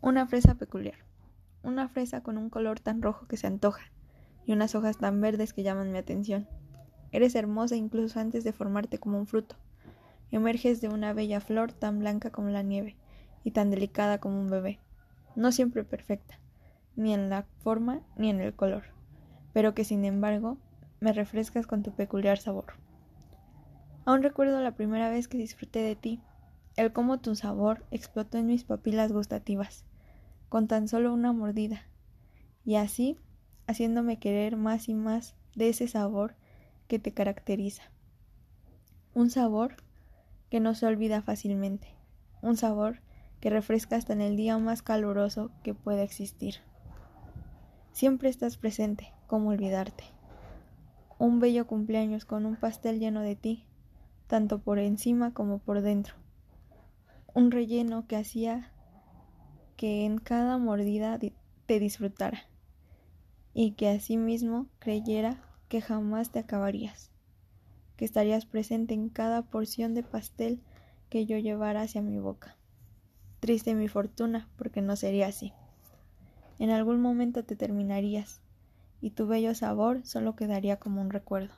Una fresa peculiar. Una fresa con un color tan rojo que se antoja y unas hojas tan verdes que llaman mi atención. Eres hermosa incluso antes de formarte como un fruto. Emerges de una bella flor tan blanca como la nieve y tan delicada como un bebé. No siempre perfecta, ni en la forma ni en el color, pero que sin embargo me refrescas con tu peculiar sabor. Aún recuerdo la primera vez que disfruté de ti, el cómo tu sabor explotó en mis papilas gustativas, con tan solo una mordida, y así haciéndome querer más y más de ese sabor que te caracteriza. Un sabor que no se olvida fácilmente, un sabor que refresca hasta en el día más caluroso que pueda existir. Siempre estás presente, como olvidarte. Un bello cumpleaños con un pastel lleno de ti, tanto por encima como por dentro. Un relleno que hacía que en cada mordida te disfrutara y que asimismo creyera que jamás te acabarías, que estarías presente en cada porción de pastel que yo llevara hacia mi boca. Triste mi fortuna, porque no sería así. En algún momento te terminarías, y tu bello sabor solo quedaría como un recuerdo.